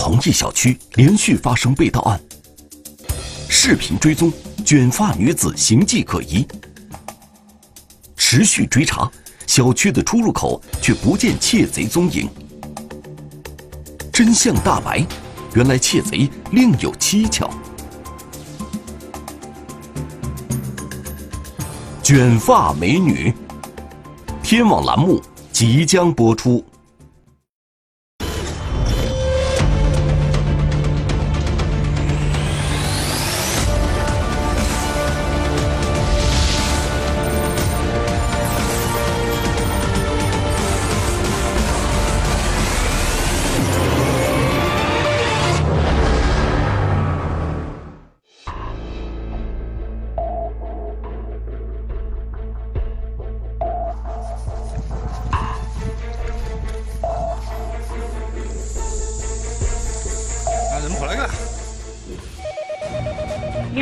同一小区连续发生被盗案，视频追踪卷发女子形迹可疑，持续追查小区的出入口却不见窃贼踪影。真相大白，原来窃贼另有蹊跷。卷发美女，天网栏目即将播出。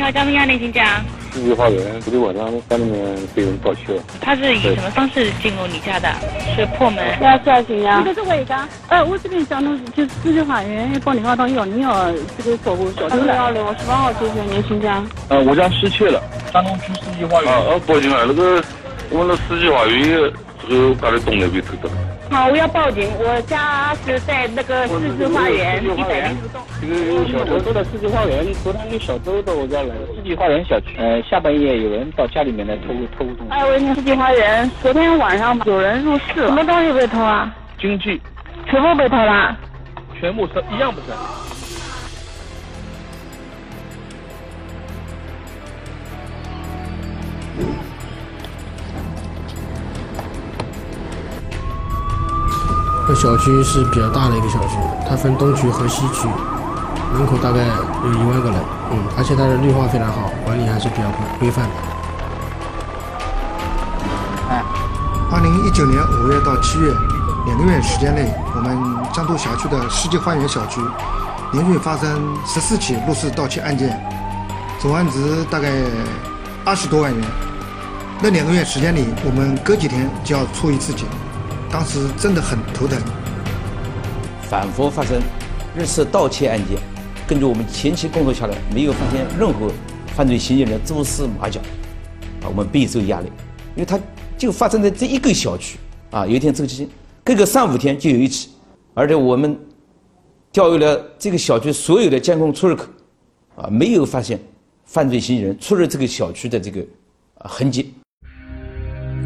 你好，张明安，林警长。世纪花园昨天晚上家里面被人盗窃了。他是以什么方式进入你家的？是破门？是啊，是啊，警察。这个是违章。呃，我这边讲的就是世纪花园报电话到幺零幺这个保护小区的。幺零十八号接线，年轻家。呃，我家失窃了。山东区四季花园。啊，报警了，那个我们世纪花园这个把那东南边偷的。好，我要报警。我家是在那个世纪花园一百零五栋。这个有小偷到了世纪花园，昨天有小偷到我家来。世纪花园小区，呃，下半夜有人到家里面来偷偷东西。哎，喂，世纪花园，昨天晚上有人入室了，什么东西被偷啊？经济，全部被偷了。全部是一样不是？这小区是比较大的一个小区，它分东区和西区，人口大概有一万个人，嗯，而且它的绿化非常好，管理还是比较规规范的。哎，二零一九年五月到七月两个月时间内，我们江都辖区的世纪花园小区连续发生十四起入室盗窃案件，总案值大概二十多万元。那两个月时间里，我们隔几天就要出一次警。当时真的很头疼，反复发生日式盗窃案件，根据我们前期工作下来，没有发现任何犯罪嫌疑人蛛丝马脚，啊，我们备受压力，因为他就发生在这一个小区，啊，有一天这个期隔个三五天就有一起，而且我们调阅了这个小区所有的监控出入口，啊，没有发现犯罪嫌疑人出入这个小区的这个痕迹。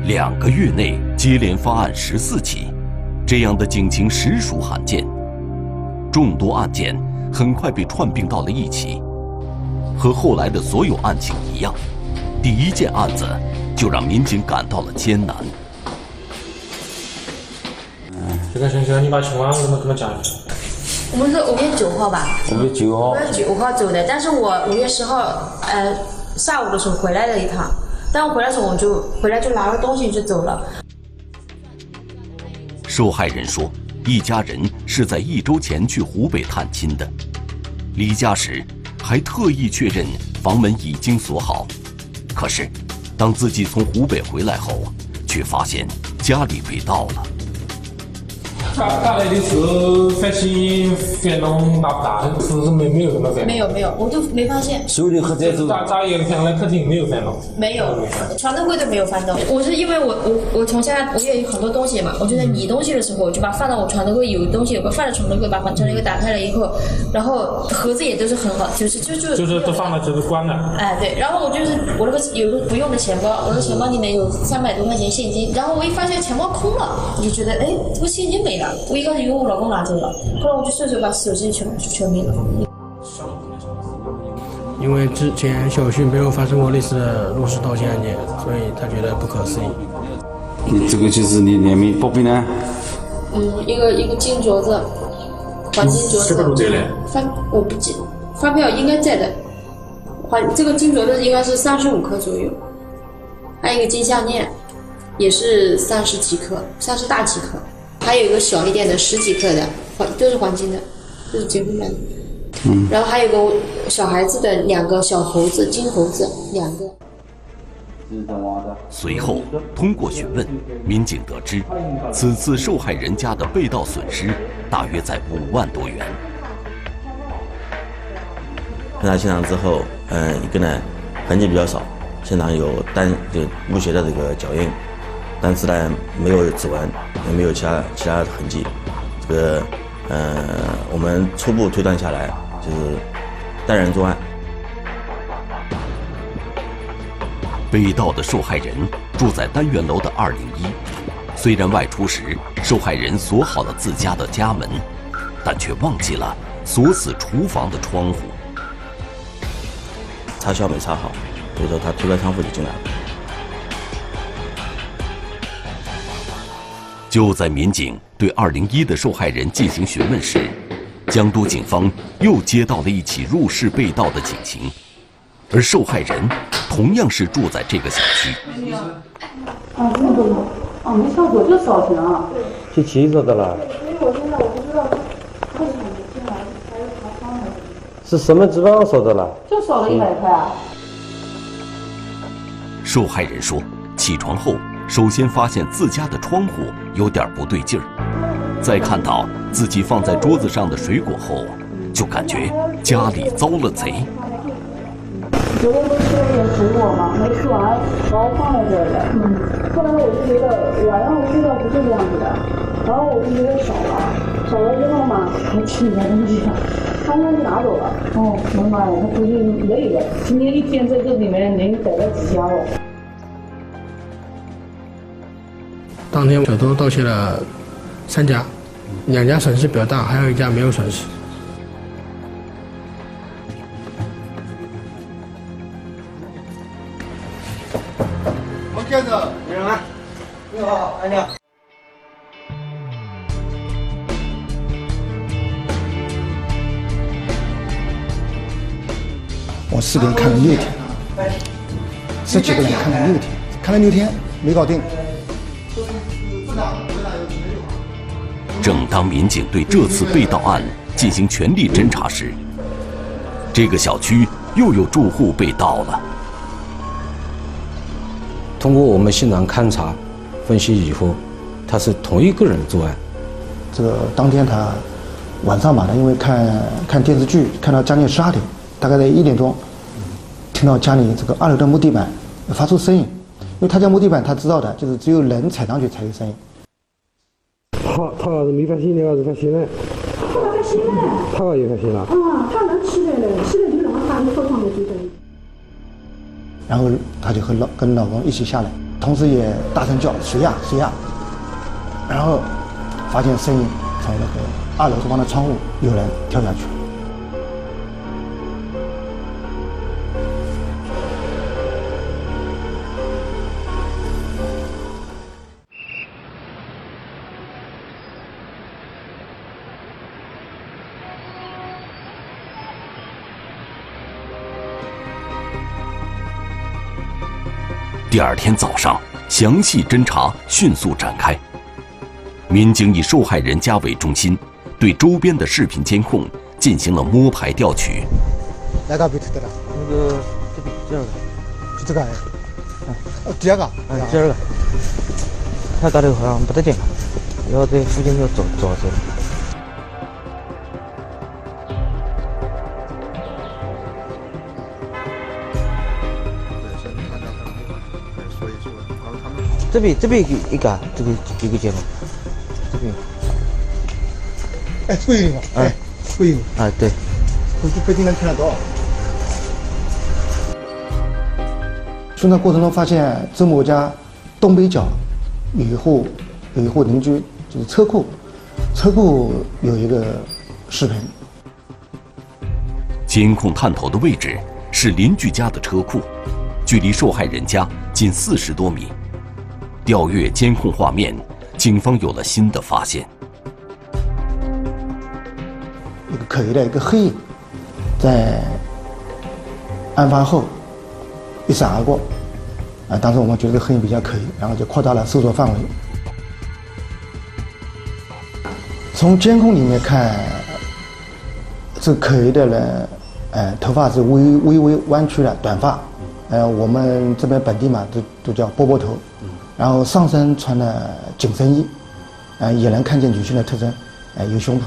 两个月内接连发案十四起，这样的警情实属罕见。众多案件很快被串并到了一起，和后来的所有案情一样，第一件案子就让民警感到了艰难。这个星期你把情况怎么跟我讲一下？我们是五月九号吧？五月九号。五月九号走的，但是我五月十号呃下午的时候回来了一趟。但我回来时候，我就回来就拿了东西就走了。受害人说，一家人是在一周前去湖北探亲的，离家时还特意确认房门已经锁好。可是，当自己从湖北回来后，却发现家里被盗了。打打来的时候，发现翻动大不大？是不是没没有什么翻没有没有，我都没发现。所有的盒子都咋咋眼看来肯定没有翻动。没有，床头柜都没有翻动。我是因为我我我从家我也有很多东西嘛，我就在理东西的时候，我就把放到我床头柜，有东西有个放在床头柜，把床头柜打开了以后，然后盒子也都是很好，就是就就就是都放了，就是关了。哎对，然后我就是我那个有个不用的钱包，我的钱包里面有三百多块钱现金，然后我一发现钱包空了，我就觉得哎，这个现金没了。我一开始以为我老公拿走了，后来我就顺手把手机全全没了。因为之前小区没有发生过类似的入室盗窃案件，所以他觉得不可思议。你这个就是你联名报备呢？嗯，一个一个金镯子，黄金镯子。发我不记，发票应该在的。黄这个金镯子应该是三十五克左右，还有一个金项链，也是三十几克，三十大几克。还有一个小一点的十几克的黄都是黄金的，都是结婚买的。嗯。然后还有个小孩子的两个小猴子，金猴子两个。随后通过询问，民警得知，此次受害人家的被盗损失大约在五万多元。勘查现场之后，嗯，一个呢痕迹比较少，现场有单就木鞋的这个脚印，但是呢没有指纹，也没有其他其他的痕迹。这个，呃，我们初步推断下来就是单人作案。被盗的受害人住在单元楼的二零一，虽然外出时受害人锁好了自家的家门，但却忘记了锁死厨房的窗户。插销没插好，所以说他推开窗户就进来了。就在民警对二零一的受害人进行询问时，江都警方又接到了一起入室被盗的警情，而受害人同样是住在这个小区。啊，这么多啊，没上锁就扫墙啊。去七十的了。因为我现在我不知道为什么进来还有查窗的。是什么地方少的了？就少了一百块啊。受害人说，起床后首先发现自家的窗户有点不对劲儿，在看到自己放在桌子上的水果后，就感觉家里遭了贼。昨天不吃了一点水果吗？没吃完，然后放在这儿的。嗯。后来我就觉得晚上我睡觉不是这样子的，然后我就觉得少了，少了之后嘛，还吃里面东西，他应该是拿走了。哦，我的妈呀，他估计累了，今天一天在这里面能逮到几家了。当天小偷盗窃了三家，两家损失比较大，还有一家没有损失。我看着，你好，你好，哎你好。我视频看了六天，十几个人看了六天，看了六天没搞定。当民警对这次被盗案进行全力侦查时，这个小区又有住户被盗了。通过我们现场勘查、分析以后，他是同一个人作案。这个当天他晚上吧，他因为看看电视剧，看到将近十二点，大概在一点钟，听到家里这个二楼的木地板发出声音，因为他家木地板他知道的，就是只有人踩上去才有声音。他他要是没发现你要，是发现了。他发现了。他也发现了。啊，他能吃的嘞，吃的就让他就非常的就得。然后他就和老跟老公一起下来，同时也大声叫谁呀谁呀，然后发现声音从那个二楼厨房的窗户有人跳下去。第二天早上，详细侦查迅速展开。民警以受害人家为中心，对周边的视频监控进行了摸排调取。哪个被偷的了？那个这边第二个，就这个哎，哦，第二个，第二个。他大头好像不得劲，要在附近要找找找。这边这边一个一个这个一个监控，这边。哎，这个吗？哎，这个。啊，对。估计不一定能看得到。搜查过程中发现，周某家东北角有一户有一户邻居，就是车库，车库有一个视频。监控探头的位置是邻居家的车库，距离受害人家仅四十多米。调阅监控画面，警方有了新的发现。一个可疑的一个黑影，在案发后一闪而过。啊，当时我们觉得这个黑影比较可疑，然后就扩大了搜索范围。从监控里面看，这可疑的人，呃，头发是微微微弯曲的短发，呃，我们这边本地嘛，都都叫波波头。然后上身穿的紧身衣，呃，也能看见女性的特征，呃，有胸脯，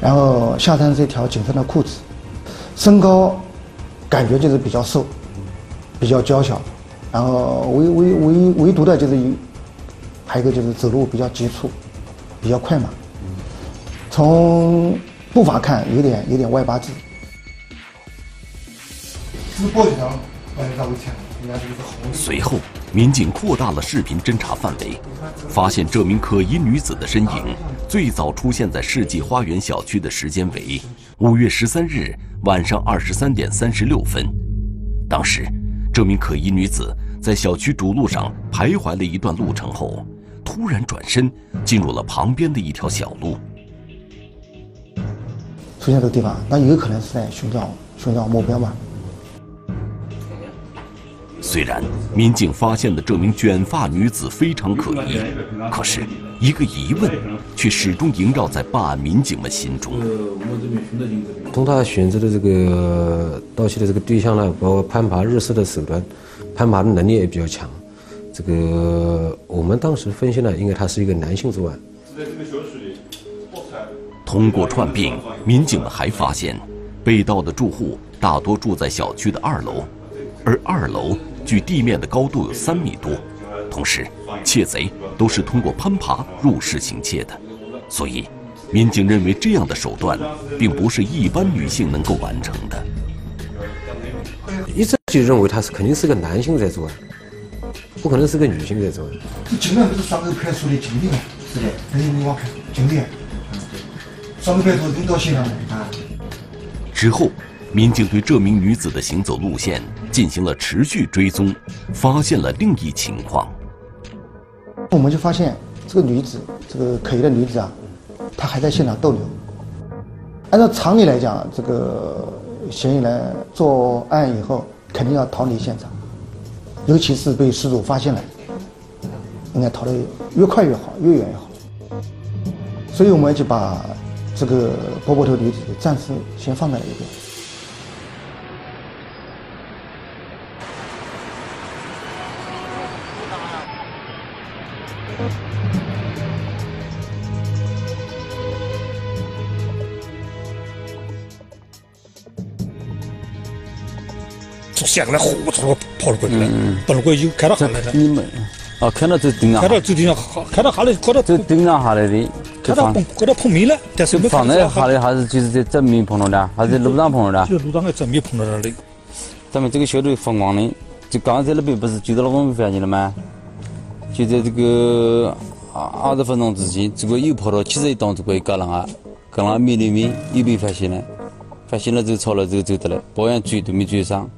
然后下身是一条紧身的裤子，身高感觉就是比较瘦，比较娇小，然后唯唯唯唯独的就是一，还有一个就是走路比较急促，比较快嘛。从步伐看，有点有点外八字。是报警，随后，民警扩大了视频侦查范围，发现这名可疑女子的身影最早出现在世纪花园小区的时间为五月十三日晚上二十三点三十六分。当时，这名可疑女子在小区主路上徘徊了一段路程后，突然转身进入了旁边的一条小路。出现这个地方，那有可能是在寻找寻找目标吧。虽然民警发现的这名卷发女子非常可疑，可是一个疑问却始终萦绕在办案民警们心中。从他选择的这个盗窃的这个对象呢，包括攀爬日式的手段，攀爬的能力也比较强。这个我们当时分析呢，应该他是一个男性作案。通过串并，民警们还发现，被盗的住户大多住在小区的二楼，而二楼距地面的高度有三米多。同时，窃贼都是通过攀爬入室行窃的，所以，民警认为这样的手段并不是一般女性能够完成的。一直就认为他是肯定是个男性在作案，不可能是个女性在作案。这警察不是双沟派出所的经理吗？是的，等于我看经理。之后，民警对这名女子的行走路线进行了持续追踪，发现了另一情况。我们就发现这个女子，这个可疑的女子啊，她还在现场逗留。按照常理来讲，这个嫌疑人作案以后肯定要逃离现场，尤其是被失主发现了，应该逃得越快越好，越远越好。所以我们就把。这个波波头女子暂时先放在了一边。从下来，呼从跑了过去了，跑了过去就看到下来了。你们哦，看到这顶上，看到这顶上，看到下来，看到这顶上下来的。看到碰，看到碰面了，但是放在下来还是就是在正面碰到的，还是在路上碰到的？就路上的正面碰到的。咱们这个小队风光的，就刚才那边不是就是那个我们发现了吗？就在这个二二十分钟之前，这个又跑到七十一档这个一个人啊，高栏面对面又被发现了，发现了之后抄了之后走的了，保安追都没追上。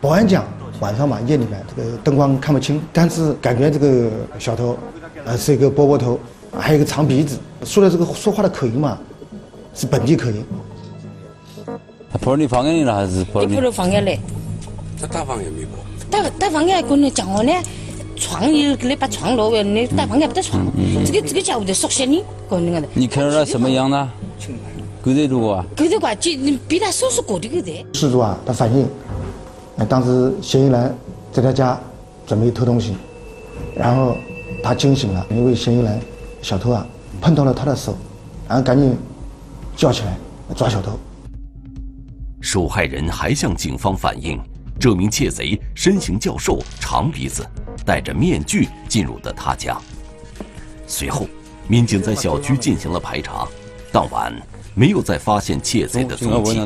保安讲晚上嘛夜里面这个灯光看不清，但是感觉这个小偷。呃，是一个波波头，还有一个长鼻子，说的这个说话的口音嘛，是本地口音。他跑你房间里了还是跑你？跑到房间里。他大房也没跑。大大房间可能讲话呢，床有给你把床挪了，你大房间不得床。这个这个家伙在熟悉你，可能的。你看到他什么样的？狗仔多啊？狗仔怪，就比他叔叔过的狗在。失主啊，他反映，当时嫌疑人在他家准备偷东西，然后。他惊醒了，因为嫌疑人小偷啊碰到了他的手，然后赶紧叫起来抓小偷。受害人还向警方反映，这名窃贼身形较瘦、长鼻子，戴着面具进入的他家。随后，民警在小区进行了排查，当晚没有再发现窃贼的踪迹。你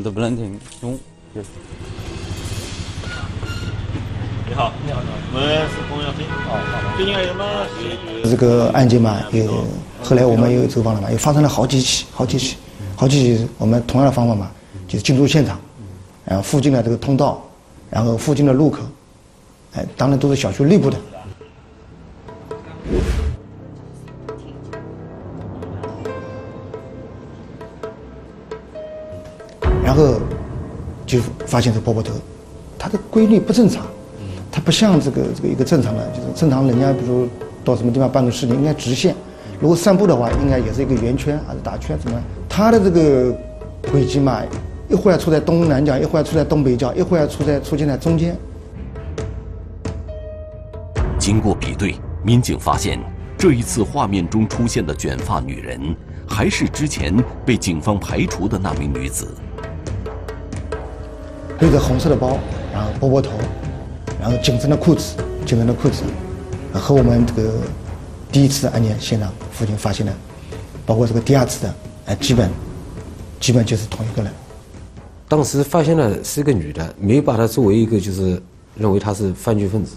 好，你好，我是龚小飞。哦，好。最近还有吗？这个案件嘛，有后来我们又走访了嘛，又发生了好几起，好几起，好几起。我们同样的方法嘛，就是进入现场，然后附近的这个通道，然后附近的路口，哎，当然都是小区内部的。然后就发现这波波头，它的规律不正常。它不像这个这个一个正常的，就是正常人家比如到什么地方办个事情应该直线，如果散步的话应该也是一个圆圈还是打圈怎么样？它的这个轨迹嘛，一会儿出在东南角，一会儿出在东北角，一会儿出在出现在中间。经过比对，民警发现这一次画面中出现的卷发女人，还是之前被警方排除的那名女子。背着红色的包，然后波波头，然后紧身的裤子，紧身的裤子，和我们这个第一次案件现场附近发现的，包括这个第二次的，哎，基本基本就是同一个人。当时发现了是一个女的，没有把她作为一个就是认为她是犯罪分子。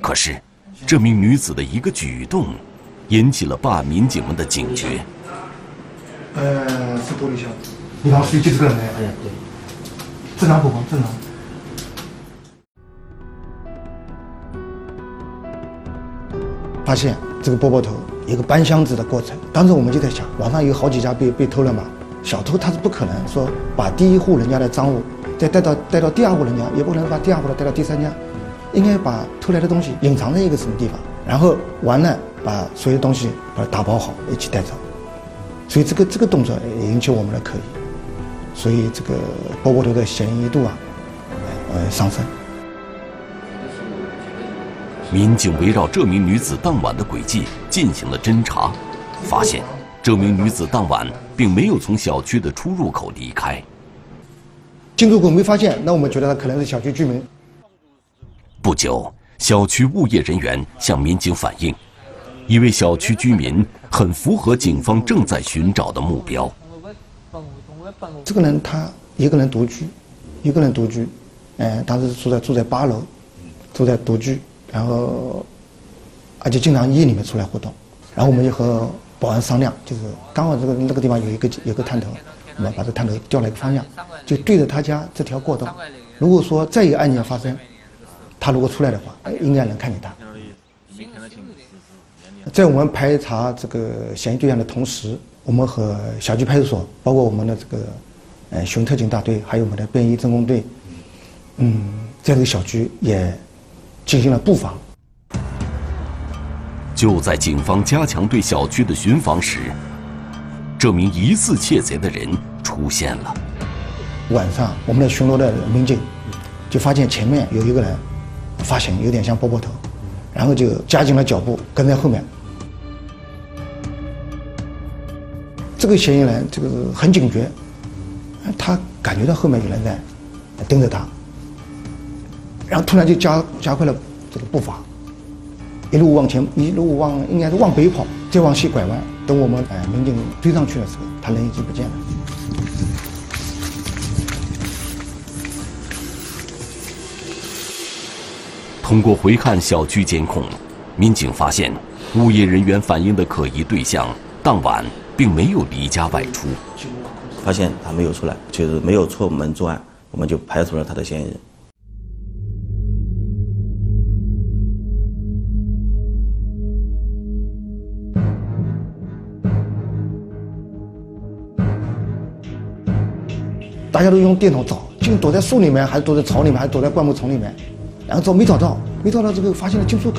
可是，这名女子的一个举动，引起了办案民警们的警觉。呃，是玻璃箱。你当时就这个人？哎，对。正常不光，正常。发现这个波波头一个搬箱子的过程，当时我们就在想，网上有好几家被被偷了嘛，小偷他是不可能说把第一户人家的赃物再带到带到第二户人家，也不可能把第二户的带到第三家，应该把偷来的东西隐藏在一个什么地方，然后完了把所有东西把它打包好一起带走，所以这个这个动作也引起我们的可疑，所以这个波波头的嫌疑度啊，呃上升。民警围绕这名女子当晚的轨迹进行了侦查，发现这名女子当晚并没有从小区的出入口离开。进入口没发现，那我们觉得他可能是小区居民。不久，小区物业人员向民警反映，一位小区居民很符合警方正在寻找的目标。这个人他一个人独居，一个人独居，嗯，当时住在住在八楼，住在独居。然后，而且经常夜里面出来活动，然后我们就和保安商量，就是刚好这个那个地方有一个有个探头，我们把这探头调了一个方向，就对着他家这条过道。如果说再有案件发生，他如果出来的话，应该能看见他。在我们排查这个嫌疑对象的同时，我们和辖区派出所，包括我们的这个呃巡特警大队，还有我们的便衣侦控队，嗯，在这个小区也。进行了布防。就在警方加强对小区的巡防时，这名疑似窃贼的人出现了。晚上，我们的巡逻的民警就发现前面有一个人，发型有点像波波头，然后就加紧了脚步跟在后面。这个嫌疑人这个很警觉，他感觉到后面有人在盯着他。然后突然就加加快了这个步伐，一路往前，一路往应该是往北跑，再往西拐弯。等我们哎民警追上去的时候，他人已经不见了。通过回看小区监控，民警发现物业人员反映的可疑对象当晚并没有离家外出，发现他没有出来，就是没有出门作案，我们就排除了他的嫌疑人。大家都用电筒找，究竟躲在树里面，还是躲在草里面，还是躲在灌木丛里面？然后找没找到，没找到这个发现了进出口。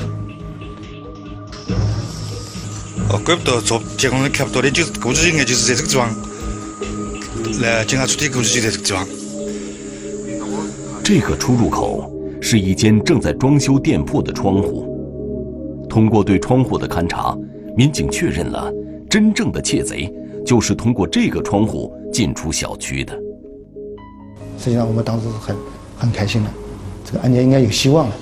哦，怪不得做监控的看不到的，就是估计应该就是在这个地方。来，警察出的估计就在这个地方。这个出入口是一间正在装修店铺的窗户。通过对窗户的勘查，民警确认了真正的窃贼就是通过这个窗户进出小区的。实际上，我们当时是很很开心的，这个案件应该有希望了。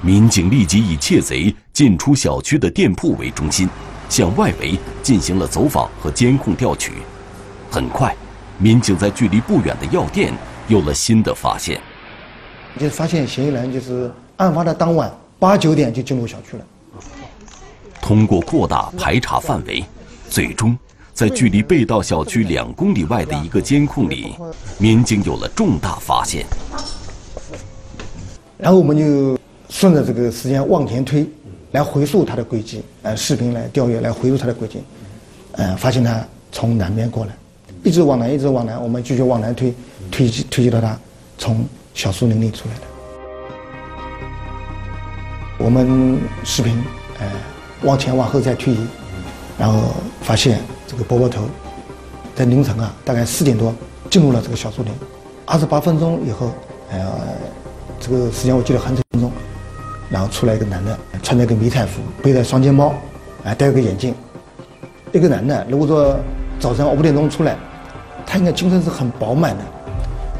民警立即以窃贼进出小区的店铺为中心，向外围进行了走访和监控调取。很快，民警在距离不远的药店有了新的发现，就发现嫌疑人就是案发的当晚八九点就进入小区了。通过扩大排查范围，最终在距离被盗小区两公里外的一个监控里，民警有了重大发现。然后我们就顺着这个时间往前推，来回溯他的轨迹，呃，视频来调阅，来回溯他的轨迹，呃，发现他从南边过来，一直往南，一直往南，我们继续往南推，推推进到他从小树林里出来的。我们视频，呃。往前往后再推移，然后发现这个波波头在凌晨啊，大概四点多进入了这个小树林。二十八分钟以后，呃，这个时间我记得很清楚，然后出来一个男的，穿着个迷彩服，背着双肩包，还，戴个眼镜。一个男的，如果说早上五点钟出来，他应该精神是很饱满的，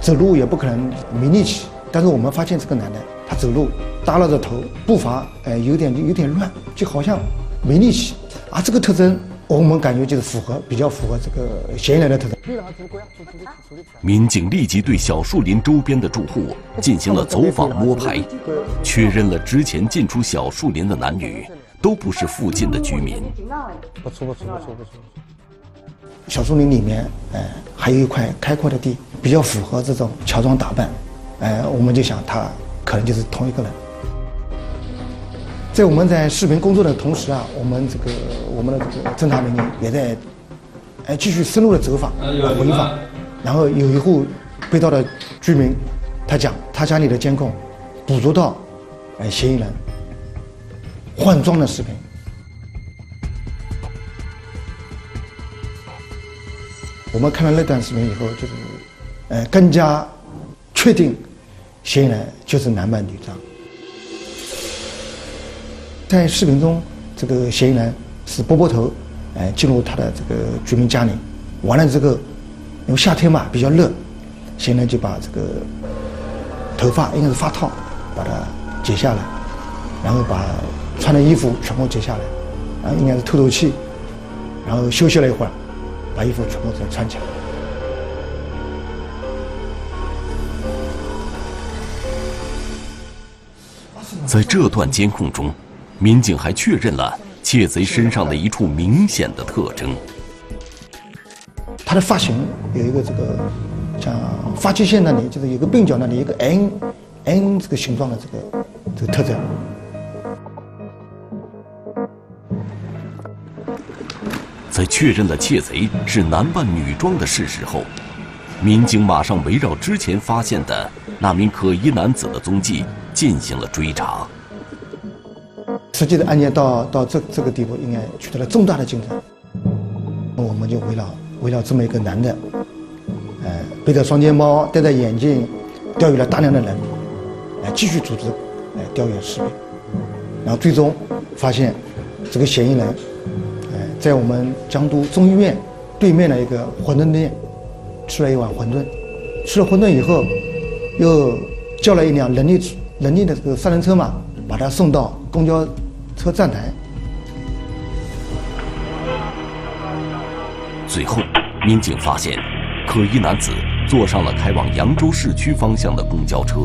走路也不可能没力气。但是我们发现这个男的，他走路耷拉着头，步伐呃有点有点乱，就好像没力气。啊，这个特征我们感觉就是符合比较符合这个嫌疑人的特征。民警立即对小树林周边的住户进行了走访摸排，确认了之前进出小树林的男女都不是附近的居民。不错不错不错不错。小树林里面，哎，还有一块开阔的地，比较符合这种乔装打扮，哎，我们就想他可能就是同一个人。在我们在视频工作的同时啊，我们这个我们的这个侦查民警也在，哎，继续深入的走访、回访。然后有一户被盗的居民，他讲他家里的监控捕捉到，哎，嫌疑人换装的视频。我们看了那段视频以后，就是，呃，更加确定嫌疑人就是男扮女装。在视频中，这个嫌疑人是波波头，哎，进入他的这个居民家里，完了之后，因为夏天嘛比较热，嫌疑人就把这个头发应该是发套，把它解下来，然后把穿的衣服全部解下来，然后应该是透透气，然后休息了一会儿。把衣服全部再穿起来。在这段监控中，民警还确认了窃贼身上的一处明显的特征。他的发型有一个这个，像发际线那里，就是有个鬓角那里一个 N N 这个形状的这个这个特征。在确认了窃贼是男扮女装的事实后，民警马上围绕之前发现的那名可疑男子的踪迹进行了追查。实际的案件到到这这个地步，应该取得了重大的进展。我们就围绕围绕这么一个男的，呃，背着双肩包，戴着眼镜，调阅了大量的人，来继续组织来调阅视频，然后最终发现这个嫌疑人。呃在我们江都中医院对面的一个馄饨店吃了一碗馄饨，吃了馄饨以后，又叫了一辆人力人力的这个三轮车嘛，把他送到公交车站台。最后，民警发现，可疑男子坐上了开往扬州市区方向的公交车，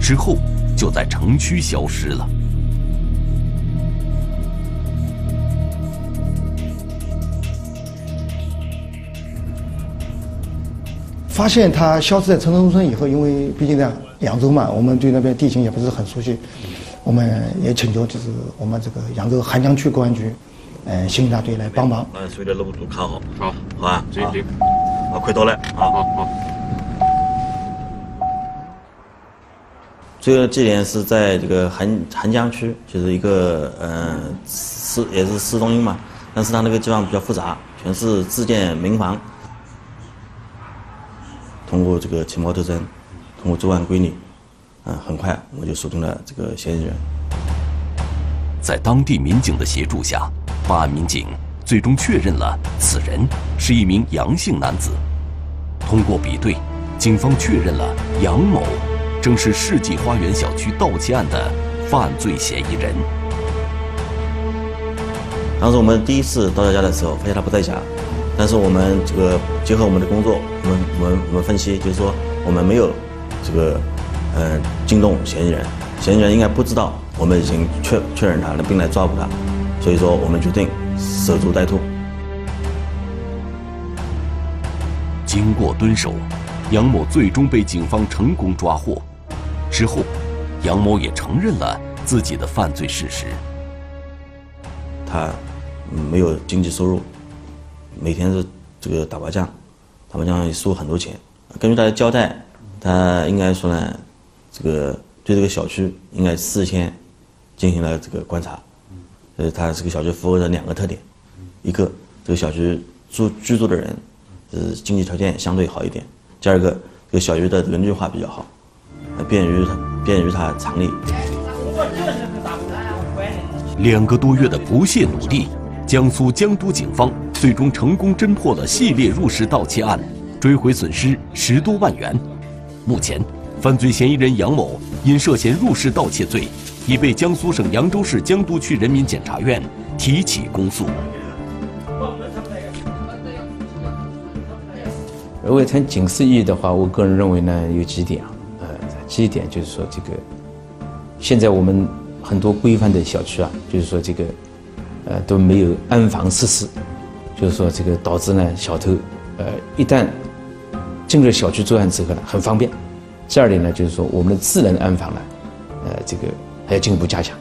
之后就在城区消失了。发现他消失在城中村以后，因为毕竟在扬州嘛，我们对那边地形也不是很熟悉，我们也请求就是我们这个扬州邗江区公安局，呃，刑警大队来帮忙。把所有的路都看好，好，好啊，行行，好，快到了，好好好。这个地点是在这个邗邗江区，就是一个呃市也是市中心嘛，但是它那个地方比较复杂，全是自建民房。通过这个情报特征，通过作案规律，啊，很快我就锁定了这个嫌疑人。在当地民警的协助下，办案民警最终确认了此人是一名杨姓男子。通过比对，警方确认了杨某正是世纪花园小区盗窃案的犯罪嫌疑人。当时我们第一次到他家的时候，发现他不在家。但是我们这个结合我们的工作，我们我们我们分析，就是说我们没有这个呃惊动嫌疑人，嫌疑人应该不知道我们已经确确认他了，并来抓捕他，所以说我们决定守株待兔。经过蹲守，杨某最终被警方成功抓获。之后，杨某也承认了自己的犯罪事实。他没有经济收入。每天是这个打麻将，打麻将输很多钱。根据他的交代，他应该说呢，这个对这个小区应该事先进行了这个观察。呃，他这个小区符合的两个特点：一个，这个小区住居住的人是经济条件相对好一点；第二个，这个小区的这个绿化比较好，便于他便于他藏匿。两个多月的不懈努力，江苏江都警方最终成功侦破了系列入室盗窃案，追回损失十多万元。目前，犯罪嫌疑人杨某因涉嫌入室盗窃罪，已被江苏省扬州市江都区人民检察院提起公诉。如果谈警示意义的话，我个人认为呢，有几点啊，呃，几点就是说这个，现在我们很多规范的小区啊，就是说这个，呃，都没有安防设施，就是说这个导致呢小偷，呃，一旦进入小区作案之后呢，很方便。第二点呢，就是说我们的智能安防呢，呃，这个还要进一步加强。